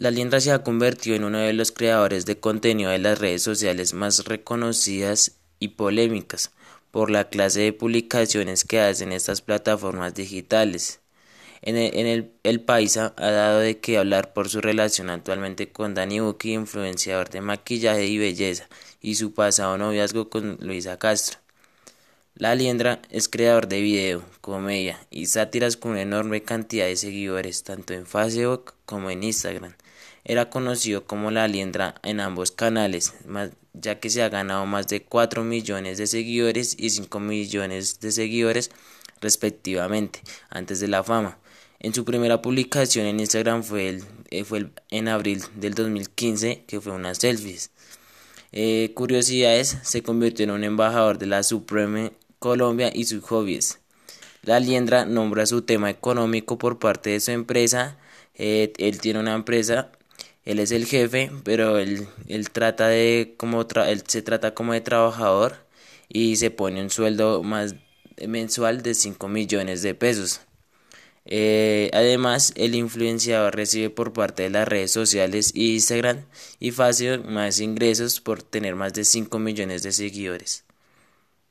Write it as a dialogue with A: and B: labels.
A: La Liendra se ha convertido en uno de los creadores de contenido de las redes sociales más reconocidas y polémicas por la clase de publicaciones que hacen estas plataformas digitales. En el, el, Paisa ha dado de qué hablar por su relación actualmente con Dani Buki, influenciador de maquillaje y belleza, y su pasado noviazgo con Luisa Castro. La Liendra es creador de video, comedia y sátiras con una enorme cantidad de seguidores tanto en Facebook como en Instagram. Era conocido como La Liendra en ambos canales, ya que se ha ganado más de 4 millones de seguidores y 5 millones de seguidores respectivamente antes de la fama. En su primera publicación en Instagram fue, el, eh, fue en abril del 2015, que fue unas selfies. Eh, curiosidades, se convirtió en un embajador de la Supreme Colombia y sus hobbies. La Liendra nombra su tema económico por parte de su empresa. Eh, él tiene una empresa, él es el jefe, pero él, él trata de como él se trata como de trabajador y se pone un sueldo más mensual de 5 millones de pesos. Eh, además, el influenciador recibe por parte de las redes sociales y Instagram y fácil más ingresos por tener más de 5 millones de seguidores.